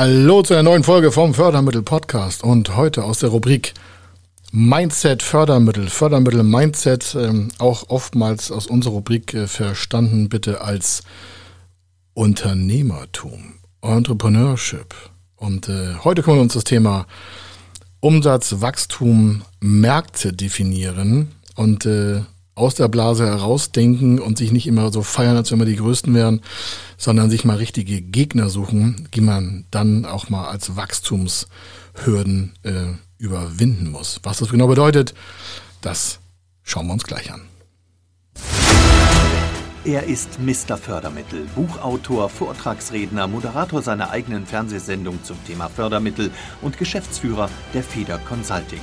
Hallo zu einer neuen Folge vom Fördermittel Podcast und heute aus der Rubrik Mindset Fördermittel. Fördermittel Mindset, ähm, auch oftmals aus unserer Rubrik äh, verstanden bitte als Unternehmertum, Entrepreneurship. Und äh, heute kommen wir uns das Thema Umsatz, Wachstum, Märkte definieren und äh, aus der Blase herausdenken und sich nicht immer so feiern, als wenn wir die Größten wären, sondern sich mal richtige Gegner suchen, die man dann auch mal als Wachstumshürden äh, überwinden muss. Was das genau bedeutet, das schauen wir uns gleich an. Er ist Mr. Fördermittel, Buchautor, Vortragsredner, Moderator seiner eigenen Fernsehsendung zum Thema Fördermittel und Geschäftsführer der Feder Consulting.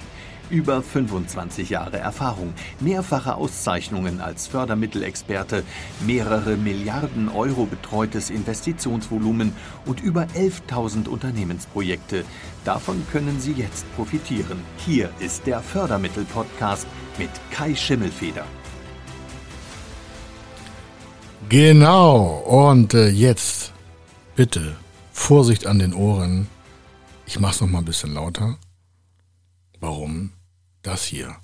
Über 25 Jahre Erfahrung, mehrfache Auszeichnungen als Fördermittelexperte, mehrere Milliarden Euro betreutes Investitionsvolumen und über 11.000 Unternehmensprojekte. Davon können Sie jetzt profitieren. Hier ist der Fördermittel-Podcast mit Kai Schimmelfeder. Genau, und äh, jetzt bitte Vorsicht an den Ohren. Ich mach's noch mal ein bisschen lauter. Warum? Das hier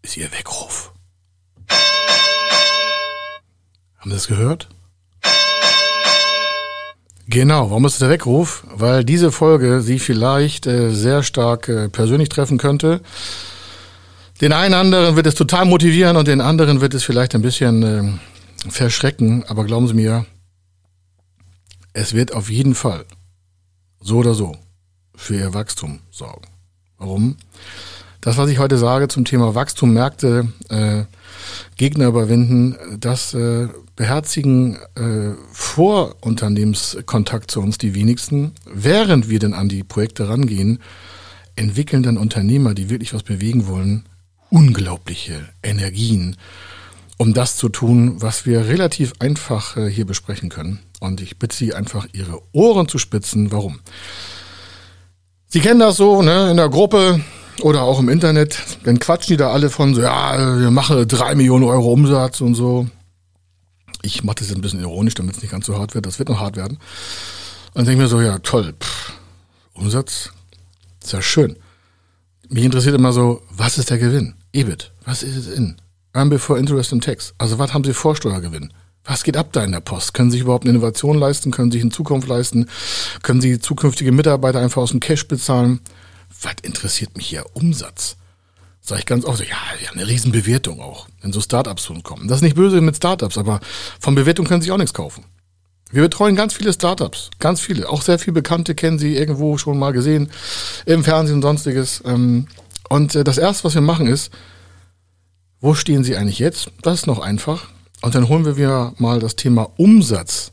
ist Ihr Weckruf. Haben Sie das gehört? Genau, warum ist es der Weckruf? Weil diese Folge Sie vielleicht äh, sehr stark äh, persönlich treffen könnte. Den einen anderen wird es total motivieren und den anderen wird es vielleicht ein bisschen äh, verschrecken. Aber glauben Sie mir, es wird auf jeden Fall so oder so für Ihr Wachstum sorgen. Warum? Das, was ich heute sage zum Thema Wachstum, Märkte, äh, Gegner überwinden, das äh, beherzigen äh, vor Unternehmenskontakt zu uns die wenigsten. Während wir dann an die Projekte rangehen, entwickeln dann Unternehmer, die wirklich was bewegen wollen, unglaubliche Energien, um das zu tun, was wir relativ einfach äh, hier besprechen können. Und ich bitte Sie einfach, Ihre Ohren zu spitzen. Warum? Sie kennen das so, ne, in der Gruppe, oder auch im Internet, dann quatschen die da alle von so, ja, wir machen drei Millionen Euro Umsatz und so. Ich mache das jetzt ein bisschen ironisch, damit es nicht ganz so hart wird. Das wird noch hart werden. Und dann denke ich mir so, ja, toll, pff, Umsatz, ist ja schön. Mich interessiert immer so, was ist der Gewinn? EBIT, was ist es in? Earn before Interest and Tax. Also was haben Sie vor Steuergewinn? Was geht ab da in der Post? Können Sie sich überhaupt eine Innovation leisten? Können Sie sich in Zukunft leisten? Können Sie zukünftige Mitarbeiter einfach aus dem Cash bezahlen? Was interessiert mich hier Umsatz? Sag ich ganz oft, ja, ja, eine Riesenbewertung auch, wenn so Startups uns kommen. Das ist nicht böse mit Startups, aber von Bewertung können Sie sich auch nichts kaufen. Wir betreuen ganz viele Startups, ganz viele. Auch sehr viele Bekannte kennen Sie irgendwo schon mal gesehen, im Fernsehen und sonstiges. Ähm, und äh, das Erste, was wir machen, ist, wo stehen Sie eigentlich jetzt? Das ist noch einfach. Und dann holen wir mal das Thema Umsatz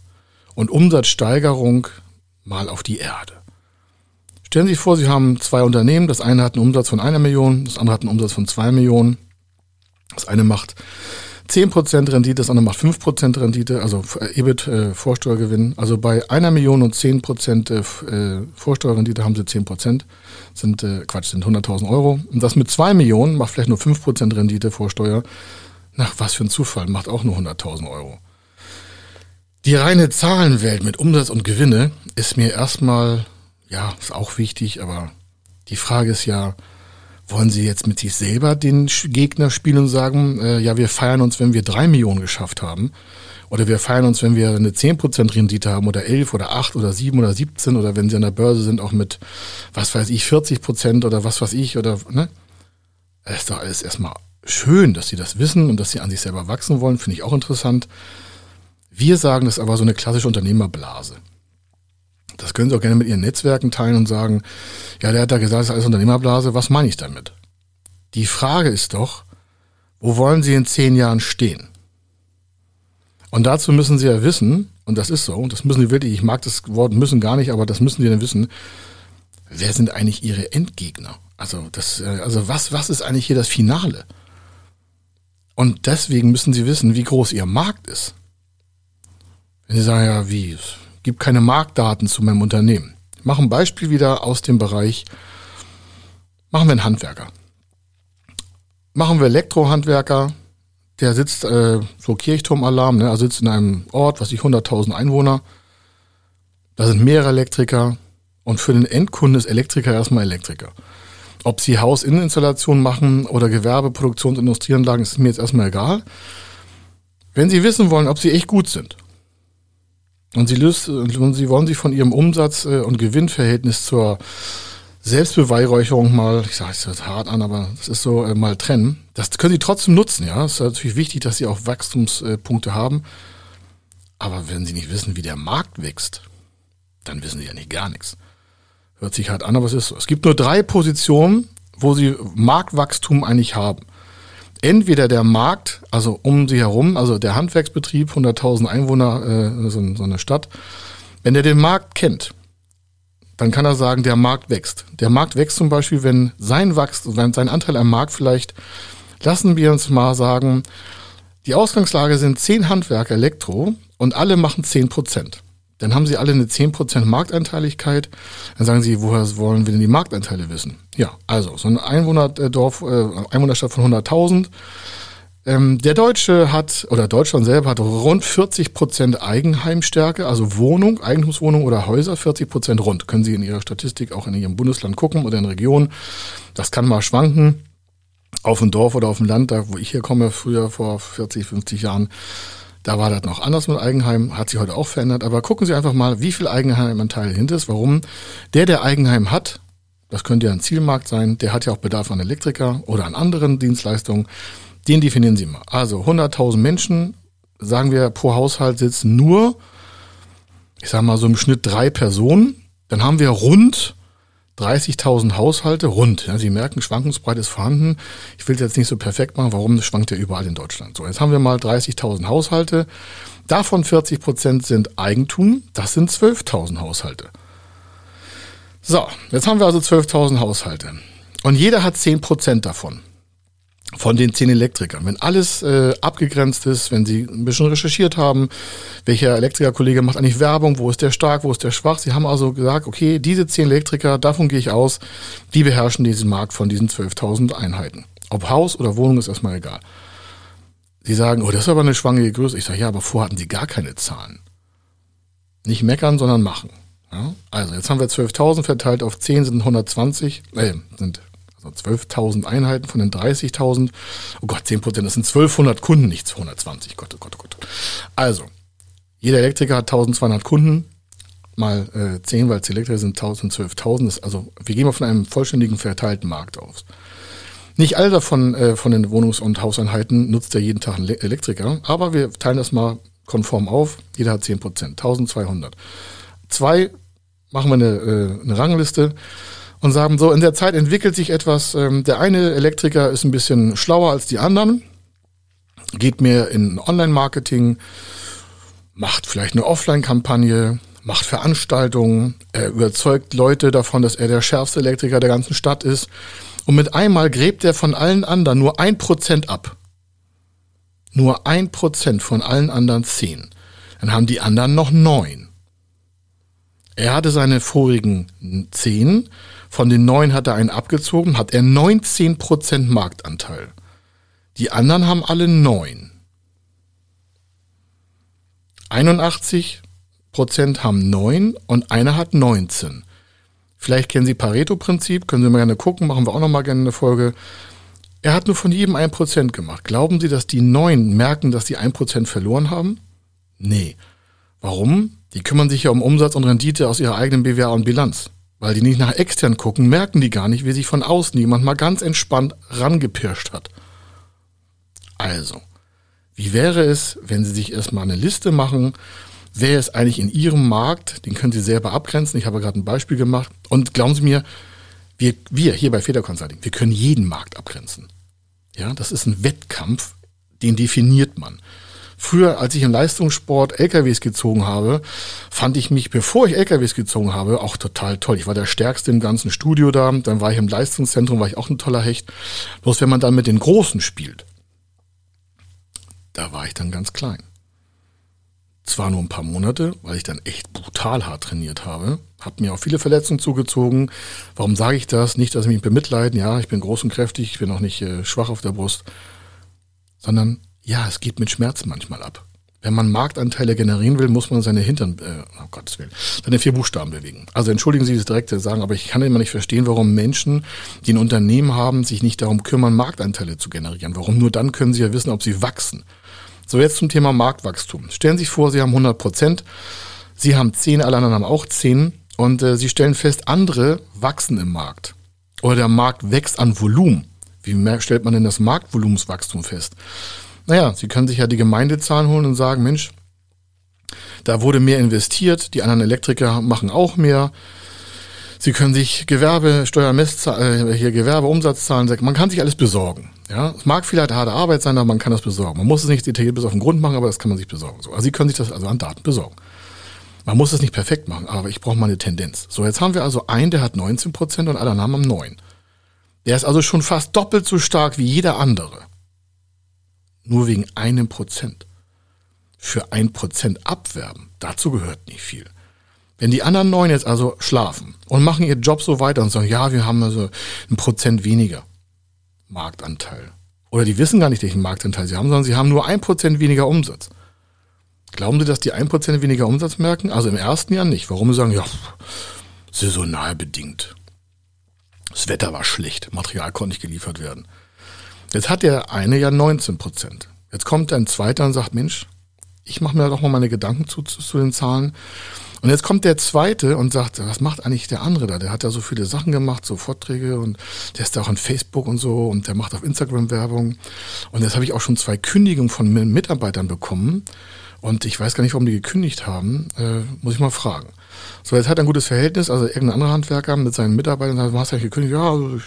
und Umsatzsteigerung mal auf die Erde. Stellen Sie sich vor, Sie haben zwei Unternehmen. Das eine hat einen Umsatz von einer Million, das andere hat einen Umsatz von zwei Millionen. Das eine macht 10% Rendite, das andere macht 5% Rendite, also EBIT, äh, Vorsteuergewinn. Also bei einer Million und 10% äh, Vorsteuerrendite haben Sie 10%, sind, äh, Quatsch, sind 100.000 Euro. Und das mit zwei Millionen macht vielleicht nur 5% Rendite Vorsteuer. Na, was für ein Zufall, macht auch nur 100.000 Euro. Die reine Zahlenwelt mit Umsatz und Gewinne ist mir erstmal ja, ist auch wichtig, aber die Frage ist ja, wollen Sie jetzt mit sich selber den Gegner spielen und sagen, äh, ja, wir feiern uns, wenn wir drei Millionen geschafft haben? Oder wir feiern uns, wenn wir eine 10% Rendite haben oder 11 oder 8 oder 7 oder 17 oder wenn sie an der Börse sind, auch mit, was weiß ich, 40% oder was weiß ich oder, ne? Es ist doch alles erstmal schön, dass sie das wissen und dass sie an sich selber wachsen wollen, finde ich auch interessant. Wir sagen, das ist aber so eine klassische Unternehmerblase. Das können Sie auch gerne mit Ihren Netzwerken teilen und sagen, ja, der hat da gesagt, das ist alles Unternehmerblase. Was meine ich damit? Die Frage ist doch, wo wollen Sie in zehn Jahren stehen? Und dazu müssen Sie ja wissen, und das ist so, und das müssen Sie wirklich, ich mag das Wort müssen gar nicht, aber das müssen Sie dann wissen, wer sind eigentlich Ihre Endgegner? Also, das, äh, also was, was ist eigentlich hier das Finale? Und deswegen müssen Sie wissen, wie groß Ihr Markt ist. Wenn Sie sagen, ja, wie, es gibt keine Marktdaten zu meinem Unternehmen. Ich mache ein Beispiel wieder aus dem Bereich, machen wir einen Handwerker. Machen wir Elektrohandwerker, der sitzt, äh, so Kirchturmalarm, ne, also sitzt in einem Ort, was ich 100.000 Einwohner, da sind mehrere Elektriker und für den Endkunden ist Elektriker erstmal Elektriker. Ob sie Hausinneninstallationen machen oder Gewerbe, Produktions- und Industrieanlagen, ist mir jetzt erstmal egal. Wenn Sie wissen wollen, ob Sie echt gut sind und Sie, löst, und Sie wollen sich von Ihrem Umsatz- äh, und Gewinnverhältnis zur Selbstbeweihräucherung mal, ich sage es jetzt hart an, aber das ist so, äh, mal trennen. Das können Sie trotzdem nutzen, ja. Es ist natürlich wichtig, dass Sie auch Wachstumspunkte haben. Aber wenn Sie nicht wissen, wie der Markt wächst, dann wissen Sie ja nicht gar nichts. Hört sich hart an, aber es ist so. Es gibt nur drei Positionen, wo Sie Marktwachstum eigentlich haben. Entweder der Markt, also um Sie herum, also der Handwerksbetrieb, 100.000 Einwohner, äh, so, so eine Stadt, wenn der den Markt kennt, dann kann er sagen, der Markt wächst. Der Markt wächst zum Beispiel, wenn sein Wachstum, sein Anteil am Markt vielleicht, lassen wir uns mal sagen, die Ausgangslage sind zehn Handwerker Elektro und alle machen zehn Prozent. Dann haben sie alle eine 10% Marktanteiligkeit. Dann sagen sie, woher wollen wir denn die Marktanteile wissen? Ja, also so ein Einwohnerdorf, äh, Einwohnerstadt von 100.000. Ähm, der Deutsche hat, oder Deutschland selber hat rund 40% Eigenheimstärke, also Wohnung, Eigentumswohnung oder Häuser, 40% rund. Können Sie in Ihrer Statistik auch in Ihrem Bundesland gucken oder in Region. Das kann mal schwanken. Auf dem Dorf oder auf dem Land, da wo ich hier komme, früher vor 40, 50 Jahren, da war das noch anders mit Eigenheim, hat sich heute auch verändert. Aber gucken Sie einfach mal, wie viel Eigenheimanteil hinter ist. Warum? Der, der Eigenheim hat, das könnte ja ein Zielmarkt sein, der hat ja auch Bedarf an Elektriker oder an anderen Dienstleistungen. Den definieren Sie mal. Also 100.000 Menschen, sagen wir, pro Haushalt sitzen nur, ich sage mal so im Schnitt drei Personen. Dann haben wir rund 30.000 Haushalte rund. Ja, Sie merken, Schwankungsbreite ist vorhanden. Ich will es jetzt nicht so perfekt machen. Warum? Das schwankt ja überall in Deutschland. So, jetzt haben wir mal 30.000 Haushalte. Davon 40 Prozent sind Eigentum. Das sind 12.000 Haushalte. So, jetzt haben wir also 12.000 Haushalte. Und jeder hat 10 Prozent davon von den zehn Elektrikern. Wenn alles äh, abgegrenzt ist, wenn Sie ein bisschen recherchiert haben, welcher Elektrikerkollege macht eigentlich Werbung, wo ist der stark, wo ist der schwach. Sie haben also gesagt, okay, diese zehn Elektriker, davon gehe ich aus, die beherrschen diesen Markt von diesen 12.000 Einheiten. Ob Haus oder Wohnung ist erstmal egal. Sie sagen, oh, das ist aber eine schwangere Größe. Ich sage, ja, aber vorher hatten Sie gar keine Zahlen. Nicht meckern, sondern machen. Ja? Also, jetzt haben wir 12.000 verteilt auf 10 sind 120, äh, sind also 12.000 Einheiten von den 30.000. Oh Gott, 10 Prozent, das sind 1200 Kunden, nicht 220. Gott, oh Gott, oh Gott. Also, jeder Elektriker hat 1200 Kunden, mal äh, 10, weil es Elektriker sind 1000, 12.000. Also, wir gehen mal von einem vollständigen verteilten Markt aus. Nicht alle davon äh, von den Wohnungs- und Hauseinheiten nutzt ja jeden Tag ein Elektriker, aber wir teilen das mal konform auf. Jeder hat 10 Prozent, 1200. Zwei machen wir eine, äh, eine Rangliste und sagen, so, in der Zeit entwickelt sich etwas. Ähm, der eine Elektriker ist ein bisschen schlauer als die anderen, geht mehr in Online-Marketing, macht vielleicht eine Offline-Kampagne, macht Veranstaltungen, er überzeugt Leute davon, dass er der schärfste Elektriker der ganzen Stadt ist. Und mit einmal gräbt er von allen anderen nur ein Prozent ab. Nur ein Prozent von allen anderen zehn. Dann haben die anderen noch neun. Er hatte seine vorigen zehn von den neun hat er einen abgezogen, hat er 19% Marktanteil. Die anderen haben alle neun. 81% haben neun und einer hat 19. Vielleicht kennen Sie Pareto-Prinzip, können Sie mal gerne gucken, machen wir auch noch mal gerne eine Folge. Er hat nur von jedem ein Prozent gemacht. Glauben Sie, dass die neun merken, dass sie ein Prozent verloren haben? Nee. Warum? Die kümmern sich ja um Umsatz und Rendite aus ihrer eigenen BWA und Bilanz. Weil die nicht nach extern gucken, merken die gar nicht, wie sich von außen jemand mal ganz entspannt rangepirscht hat. Also, wie wäre es, wenn Sie sich erstmal eine Liste machen, wer ist eigentlich in Ihrem Markt, den können Sie selber abgrenzen. Ich habe gerade ein Beispiel gemacht. Und glauben Sie mir, wir, wir hier bei Feder Consulting, wir können jeden Markt abgrenzen. Ja, das ist ein Wettkampf, den definiert man. Früher, als ich im Leistungssport LKWs gezogen habe, fand ich mich, bevor ich LKWs gezogen habe, auch total toll. Ich war der Stärkste im ganzen Studio da. Dann war ich im Leistungszentrum, war ich auch ein toller Hecht. Bloß wenn man dann mit den Großen spielt, da war ich dann ganz klein. zwar nur ein paar Monate, weil ich dann echt brutal hart trainiert habe, habe mir auch viele Verletzungen zugezogen. Warum sage ich das? Nicht, dass ich mich bemitleiden, ja, ich bin groß und kräftig, ich bin auch nicht äh, schwach auf der Brust, sondern ja, es geht mit Schmerz manchmal ab. Wenn man Marktanteile generieren will, muss man seine Hintern, äh, oh Gottes Willen, seine vier Buchstaben bewegen. Also entschuldigen Sie das direkte Sagen, aber ich kann immer nicht verstehen, warum Menschen, die ein Unternehmen haben, sich nicht darum kümmern, Marktanteile zu generieren. Warum nur dann können sie ja wissen, ob sie wachsen. So, jetzt zum Thema Marktwachstum. Stellen Sie sich vor, Sie haben 100 Prozent, Sie haben 10, alle anderen haben auch 10 und äh, Sie stellen fest, andere wachsen im Markt. Oder der Markt wächst an Volumen. Wie stellt man denn das Marktvolumenswachstum fest? Naja, Sie können sich ja die Gemeindezahlen holen und sagen, Mensch, da wurde mehr investiert, die anderen Elektriker machen auch mehr. Sie können sich Gewerbe, Steuermesszahlen, äh, hier Gewerbeumsatzzahlen, man kann sich alles besorgen. Ja, es mag vielleicht harte Arbeit sein, aber man kann das besorgen. Man muss es nicht detailliert bis auf den Grund machen, aber das kann man sich besorgen. So, also Sie können sich das also an Daten besorgen. Man muss es nicht perfekt machen, aber ich brauche mal eine Tendenz. So, jetzt haben wir also einen, der hat 19 Prozent und alle anderen haben 9. Der ist also schon fast doppelt so stark wie jeder andere. Nur wegen einem Prozent. Für ein Prozent abwerben, dazu gehört nicht viel. Wenn die anderen neun jetzt also schlafen und machen ihren Job so weiter und sagen, ja, wir haben also ein Prozent weniger Marktanteil. Oder die wissen gar nicht, welchen Marktanteil sie haben, sondern sie haben nur ein Prozent weniger Umsatz. Glauben Sie, dass die ein Prozent weniger Umsatz merken? Also im ersten Jahr nicht. Warum sie sagen, ja, saisonal bedingt. Das Wetter war schlecht, Material konnte nicht geliefert werden. Jetzt hat der eine ja 19 Prozent. Jetzt kommt ein zweiter und sagt, Mensch, ich mache mir doch mal meine Gedanken zu, zu, zu, den Zahlen. Und jetzt kommt der zweite und sagt, was macht eigentlich der andere da? Der hat ja so viele Sachen gemacht, so Vorträge und der ist da auch an Facebook und so und der macht auf Instagram Werbung. Und jetzt habe ich auch schon zwei Kündigungen von Mitarbeitern bekommen. Und ich weiß gar nicht, warum die gekündigt haben. Äh, muss ich mal fragen. So, jetzt hat er ein gutes Verhältnis, also irgendein anderer Handwerker mit seinen Mitarbeitern sagt, hast du gekündigt? Ja, also ich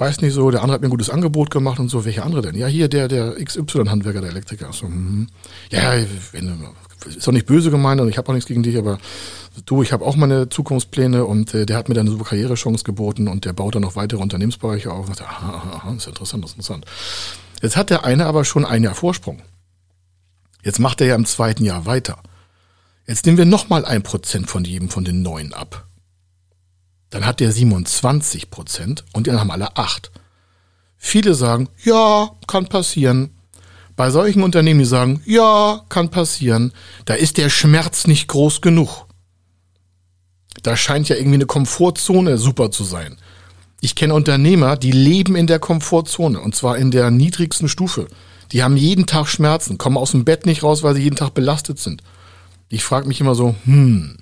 weiß nicht so, der andere hat mir ein gutes Angebot gemacht und so, welche andere denn? Ja, hier der, der XY-Handwerker, der Elektriker. So, hm. Ja, wenn, ist auch nicht böse gemeint und ich habe auch nichts gegen dich, aber du, ich habe auch meine Zukunftspläne und äh, der hat mir dann eine super Karrierechance geboten und der baut dann noch weitere Unternehmensbereiche auf. Und dachte, aha, aha, aha, ist interessant, ist interessant. Jetzt hat der eine aber schon ein Jahr Vorsprung. Jetzt macht er ja im zweiten Jahr weiter. Jetzt nehmen wir nochmal ein Prozent von jedem von den neun ab. Dann hat der 27 Prozent und anderen haben alle acht. Viele sagen, ja, kann passieren. Bei solchen Unternehmen, die sagen, ja, kann passieren, da ist der Schmerz nicht groß genug. Da scheint ja irgendwie eine Komfortzone super zu sein. Ich kenne Unternehmer, die leben in der Komfortzone und zwar in der niedrigsten Stufe. Die haben jeden Tag Schmerzen, kommen aus dem Bett nicht raus, weil sie jeden Tag belastet sind. Ich frage mich immer so, hm,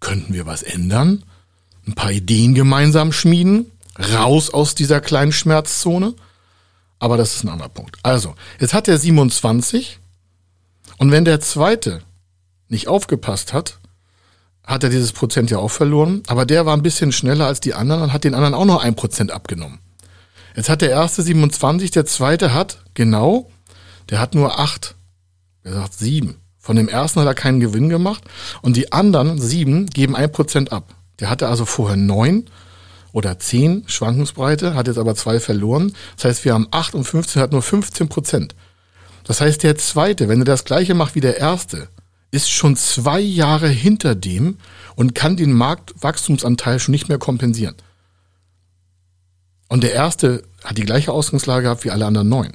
könnten wir was ändern? Ein paar Ideen gemeinsam schmieden? Raus aus dieser kleinen Schmerzzone? Aber das ist ein anderer Punkt. Also, jetzt hat er 27 und wenn der zweite nicht aufgepasst hat, hat er dieses Prozent ja auch verloren, aber der war ein bisschen schneller als die anderen und hat den anderen auch noch ein Prozent abgenommen. Jetzt hat der erste 27, der zweite hat, genau, der hat nur acht. Er sagt sieben. Von dem ersten hat er keinen Gewinn gemacht und die anderen sieben geben ein Prozent ab. Der hatte also vorher neun oder zehn Schwankungsbreite, hat jetzt aber zwei verloren. Das heißt, wir haben acht und 15, hat nur 15 Prozent. Das heißt, der zweite, wenn er das gleiche macht wie der erste, ist schon zwei Jahre hinter dem und kann den Marktwachstumsanteil schon nicht mehr kompensieren. Und der erste hat die gleiche Ausgangslage gehabt wie alle anderen neun.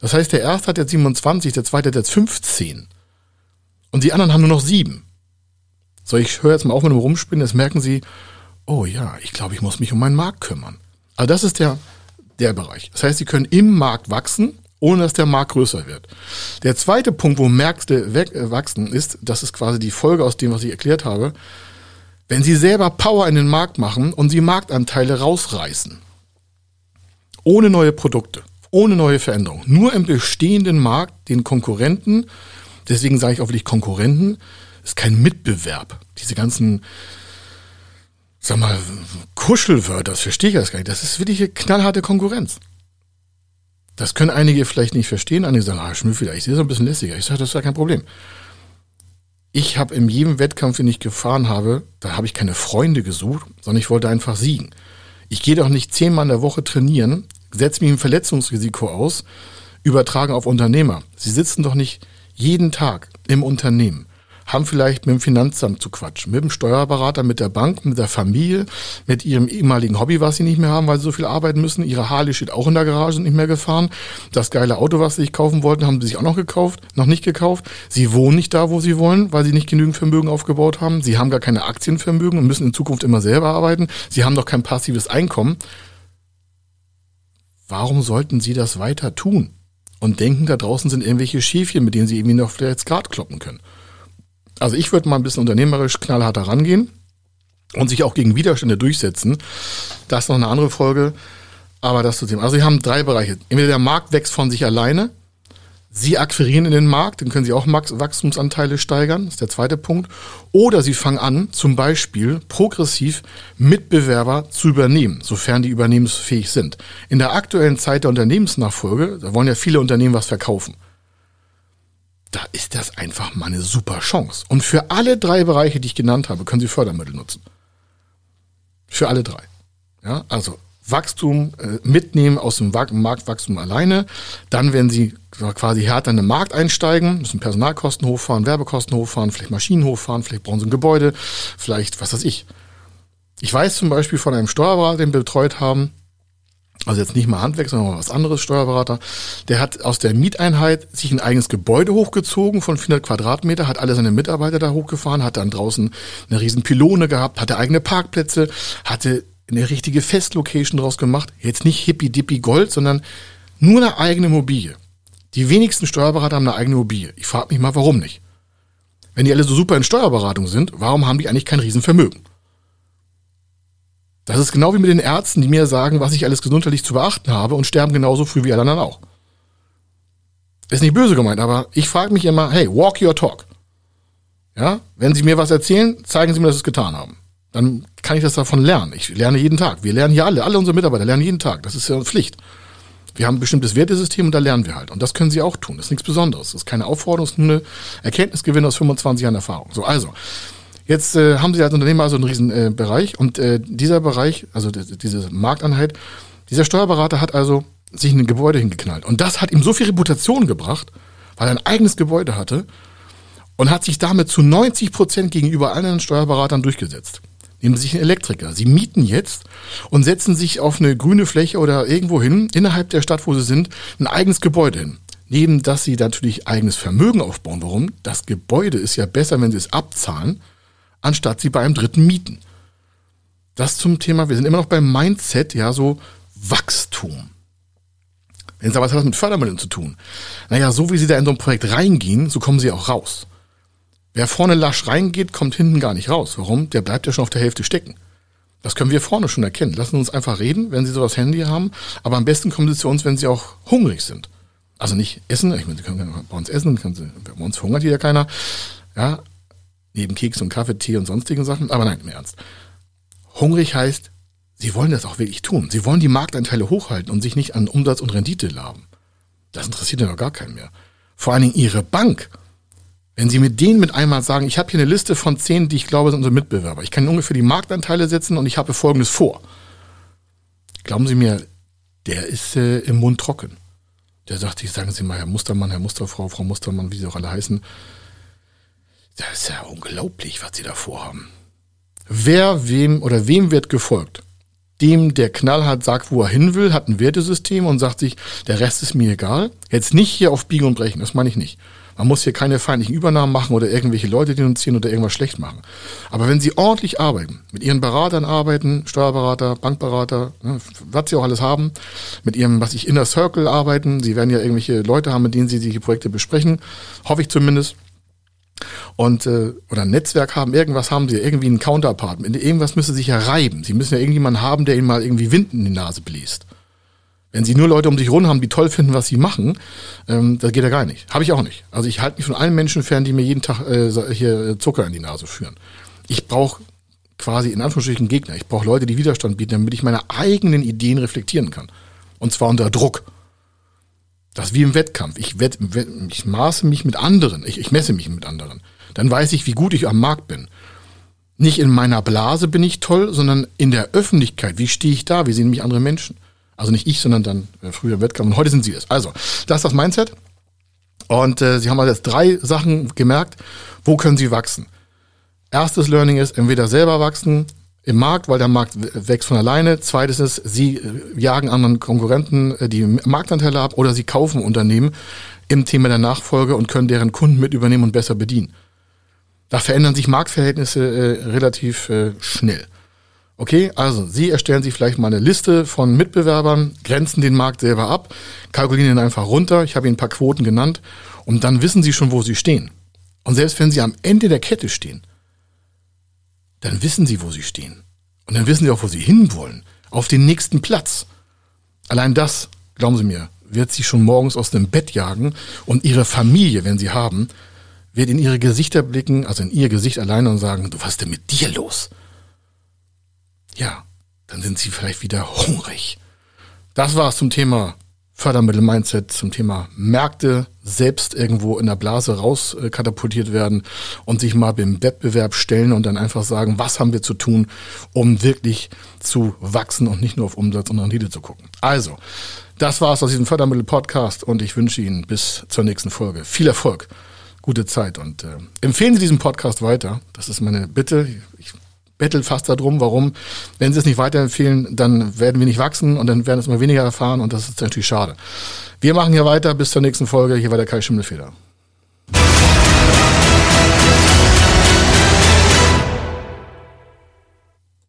Das heißt, der erste hat jetzt 27, der zweite hat jetzt 15. Und die anderen haben nur noch sieben. So, ich höre jetzt mal auf mit dem Rumspinnen, jetzt merken sie, oh ja, ich glaube, ich muss mich um meinen Markt kümmern. Also das ist der, der Bereich. Das heißt, sie können im Markt wachsen, ohne dass der Markt größer wird. Der zweite Punkt, wo Märkte äh, wachsen, ist, das ist quasi die Folge aus dem, was ich erklärt habe, wenn sie selber Power in den Markt machen und sie Marktanteile rausreißen ohne neue Produkte, ohne neue Veränderungen, nur im bestehenden Markt den Konkurrenten, deswegen sage ich auch wirklich Konkurrenten, ist kein Mitbewerb. Diese ganzen, sag mal, Kuschelwörter, das verstehe ich das gar nicht. Das ist wirklich eine knallharte Konkurrenz. Das können einige vielleicht nicht verstehen. Einige sagen, ah, Schmüffel, ich sehe so ein bisschen lässiger. Ich sage, das ist ja kein Problem. Ich habe in jedem Wettkampf, den ich gefahren habe, da habe ich keine Freunde gesucht, sondern ich wollte einfach siegen. Ich gehe doch nicht zehnmal in der Woche trainieren, setze mich ein Verletzungsrisiko aus, übertragen auf Unternehmer. Sie sitzen doch nicht jeden Tag im Unternehmen haben vielleicht mit dem Finanzamt zu quatschen, mit dem Steuerberater, mit der Bank, mit der Familie, mit ihrem ehemaligen Hobby, was sie nicht mehr haben, weil sie so viel arbeiten müssen. Ihre Harley steht auch in der Garage, sind nicht mehr gefahren. Das geile Auto, was sie sich kaufen wollten, haben sie sich auch noch gekauft, noch nicht gekauft. Sie wohnen nicht da, wo sie wollen, weil sie nicht genügend Vermögen aufgebaut haben. Sie haben gar keine Aktienvermögen und müssen in Zukunft immer selber arbeiten. Sie haben doch kein passives Einkommen. Warum sollten sie das weiter tun? Und denken, da draußen sind irgendwelche Schäfchen, mit denen sie irgendwie noch vielleicht Skat kloppen können. Also ich würde mal ein bisschen unternehmerisch knallharter rangehen und sich auch gegen Widerstände durchsetzen. Das ist noch eine andere Folge, aber das zu sehen. Also Sie haben drei Bereiche. Entweder der Markt wächst von sich alleine, Sie akquirieren in den Markt, dann können Sie auch Wachstumsanteile steigern, das ist der zweite Punkt. Oder Sie fangen an, zum Beispiel progressiv Mitbewerber zu übernehmen, sofern die übernehmensfähig sind. In der aktuellen Zeit der Unternehmensnachfolge, da wollen ja viele Unternehmen was verkaufen da ist das einfach mal eine super Chance. Und für alle drei Bereiche, die ich genannt habe, können Sie Fördermittel nutzen. Für alle drei. Ja, also Wachstum äh, mitnehmen aus dem Marktwachstum alleine. Dann, wenn Sie quasi härter in den Markt einsteigen, müssen Personalkosten hochfahren, Werbekosten hochfahren, vielleicht Maschinen hochfahren, vielleicht brauchen Sie ein Gebäude, vielleicht was weiß ich. Ich weiß zum Beispiel von einem Steuerberater, den wir betreut haben, also jetzt nicht mal Handwerk, sondern was anderes, Steuerberater, der hat aus der Mieteinheit sich ein eigenes Gebäude hochgezogen von 400 Quadratmeter, hat alle seine Mitarbeiter da hochgefahren, hat dann draußen eine riesen Pylone gehabt, hatte eigene Parkplätze, hatte eine richtige Festlocation draus gemacht. Jetzt nicht hippie-dippie Gold, sondern nur eine eigene Immobilie. Die wenigsten Steuerberater haben eine eigene Immobilie. Ich frage mich mal, warum nicht? Wenn die alle so super in Steuerberatung sind, warum haben die eigentlich kein Riesenvermögen? Das ist genau wie mit den Ärzten, die mir sagen, was ich alles gesundheitlich zu beachten habe und sterben genauso früh wie alle anderen auch. Ist nicht böse gemeint, aber ich frage mich immer, hey, walk your talk. Ja, wenn Sie mir was erzählen, zeigen Sie mir, dass Sie es getan haben. Dann kann ich das davon lernen. Ich lerne jeden Tag. Wir lernen hier alle, alle unsere Mitarbeiter lernen jeden Tag. Das ist ja Pflicht. Wir haben ein bestimmtes Wertesystem und da lernen wir halt. Und das können Sie auch tun. Das ist nichts Besonderes. Das ist keine Aufforderung, das ist nur eine Erkenntnisgewinn aus 25 Jahren Erfahrung. So, also, Jetzt äh, haben sie als Unternehmer also einen riesen äh, Bereich und äh, dieser Bereich, also diese Markteinheit, dieser Steuerberater hat also sich ein Gebäude hingeknallt. Und das hat ihm so viel Reputation gebracht, weil er ein eigenes Gebäude hatte und hat sich damit zu 90 Prozent gegenüber allen Steuerberatern durchgesetzt. Nehmen Sie sich einen Elektriker. Sie mieten jetzt und setzen sich auf eine grüne Fläche oder irgendwo hin, innerhalb der Stadt, wo Sie sind, ein eigenes Gebäude hin. Neben, dass Sie natürlich eigenes Vermögen aufbauen. Warum? Das Gebäude ist ja besser, wenn Sie es abzahlen, anstatt sie bei einem Dritten mieten. Das zum Thema, wir sind immer noch beim Mindset, ja, so Wachstum. Sie aber was hat das mit Fördermitteln zu tun? Naja, so wie Sie da in so ein Projekt reingehen, so kommen Sie auch raus. Wer vorne lasch reingeht, kommt hinten gar nicht raus. Warum? Der bleibt ja schon auf der Hälfte stecken. Das können wir vorne schon erkennen. Lassen Sie uns einfach reden, wenn Sie so das Handy haben. Aber am besten kommen Sie zu uns, wenn Sie auch hungrig sind. Also nicht essen, ich meine, Sie können bei uns essen, bei uns hungert hier keiner. Ja, neben Keks und Kaffee, Tee und sonstigen Sachen. Aber nein, im Ernst. Hungrig heißt, sie wollen das auch wirklich tun. Sie wollen die Marktanteile hochhalten und sich nicht an Umsatz und Rendite laben. Das interessiert ja noch gar keinen mehr. Vor allen Dingen ihre Bank. Wenn Sie mit denen mit einmal sagen, ich habe hier eine Liste von zehn, die ich glaube sind unsere Mitbewerber. Ich kann ungefähr die Marktanteile setzen und ich habe Folgendes vor. Glauben Sie mir, der ist äh, im Mund trocken. Der sagt, ich sagen Sie mal, Herr Mustermann, Herr Musterfrau, Frau Mustermann, wie Sie auch alle heißen, das ist ja unglaublich, was sie da vorhaben. Wer wem oder wem wird gefolgt? Dem, der knallhart sagt, wo er hin will, hat ein Wertesystem und sagt sich, der Rest ist mir egal. Jetzt nicht hier auf Biegen und Brechen, das meine ich nicht. Man muss hier keine feindlichen Übernahmen machen oder irgendwelche Leute denunzieren oder irgendwas schlecht machen. Aber wenn Sie ordentlich arbeiten, mit Ihren Beratern arbeiten, Steuerberater, Bankberater, ne, was Sie auch alles haben, mit Ihrem, was ich Inner Circle arbeiten, Sie werden ja irgendwelche Leute haben, mit denen Sie die Projekte besprechen, hoffe ich zumindest und äh, oder ein Netzwerk haben, irgendwas haben sie, irgendwie einen Counterpart. Irgendwas müsste sich ja reiben. Sie müssen ja irgendjemanden haben, der ihnen mal irgendwie Wind in die Nase bläst. Wenn sie nur Leute um sich rum haben, die toll finden, was sie machen, ähm, das geht ja gar nicht. Habe ich auch nicht. Also ich halte mich von allen Menschen fern, die mir jeden Tag äh, hier Zucker in die Nase führen. Ich brauche quasi in Anführungsstrichen Gegner. Ich brauche Leute, die Widerstand bieten, damit ich meine eigenen Ideen reflektieren kann. Und zwar unter Druck. Das ist wie im Wettkampf. Ich, wett, ich maße mich mit anderen. Ich, ich messe mich mit anderen. Dann weiß ich, wie gut ich am Markt bin. Nicht in meiner Blase bin ich toll, sondern in der Öffentlichkeit. Wie stehe ich da? Wie sehen mich andere Menschen? Also nicht ich, sondern dann äh, früher im Wettkampf. Und heute sind sie es. Also, das ist das Mindset. Und äh, sie haben also jetzt drei Sachen gemerkt, wo können sie wachsen. Erstes Learning ist, entweder selber wachsen im Markt, weil der Markt wächst von alleine. Zweites ist, sie äh, jagen anderen Konkurrenten, äh, die Marktanteile ab, oder sie kaufen Unternehmen im Thema der Nachfolge und können deren Kunden mit übernehmen und besser bedienen. Da verändern sich Marktverhältnisse äh, relativ äh, schnell. Okay, also Sie erstellen sich vielleicht mal eine Liste von Mitbewerbern, grenzen den Markt selber ab, kalkulieren ihn einfach runter. Ich habe Ihnen ein paar Quoten genannt und dann wissen Sie schon, wo Sie stehen. Und selbst wenn Sie am Ende der Kette stehen, dann wissen Sie, wo Sie stehen. Und dann wissen Sie auch, wo Sie hinwollen. Auf den nächsten Platz. Allein das, glauben Sie mir, wird Sie schon morgens aus dem Bett jagen und Ihre Familie, wenn Sie haben, wird in Ihre Gesichter blicken, also in Ihr Gesicht alleine und sagen, du, was ist denn mit dir los? Ja, dann sind Sie vielleicht wieder hungrig. Das war's zum Thema Fördermittel-Mindset zum Thema Märkte selbst irgendwo in der Blase raus äh, werden und sich mal beim Wettbewerb stellen und dann einfach sagen, was haben wir zu tun, um wirklich zu wachsen und nicht nur auf Umsatz und Rendite zu gucken. Also, das war's aus diesem Fördermittel-Podcast und ich wünsche Ihnen bis zur nächsten Folge viel Erfolg, gute Zeit und äh, empfehlen Sie diesen Podcast weiter. Das ist meine Bitte. Ich bettel fast darum, warum. Wenn sie es nicht weiterempfehlen, dann werden wir nicht wachsen und dann werden es immer weniger erfahren und das ist natürlich schade. Wir machen hier weiter bis zur nächsten Folge. Hier war der Kai Schimmelfeder.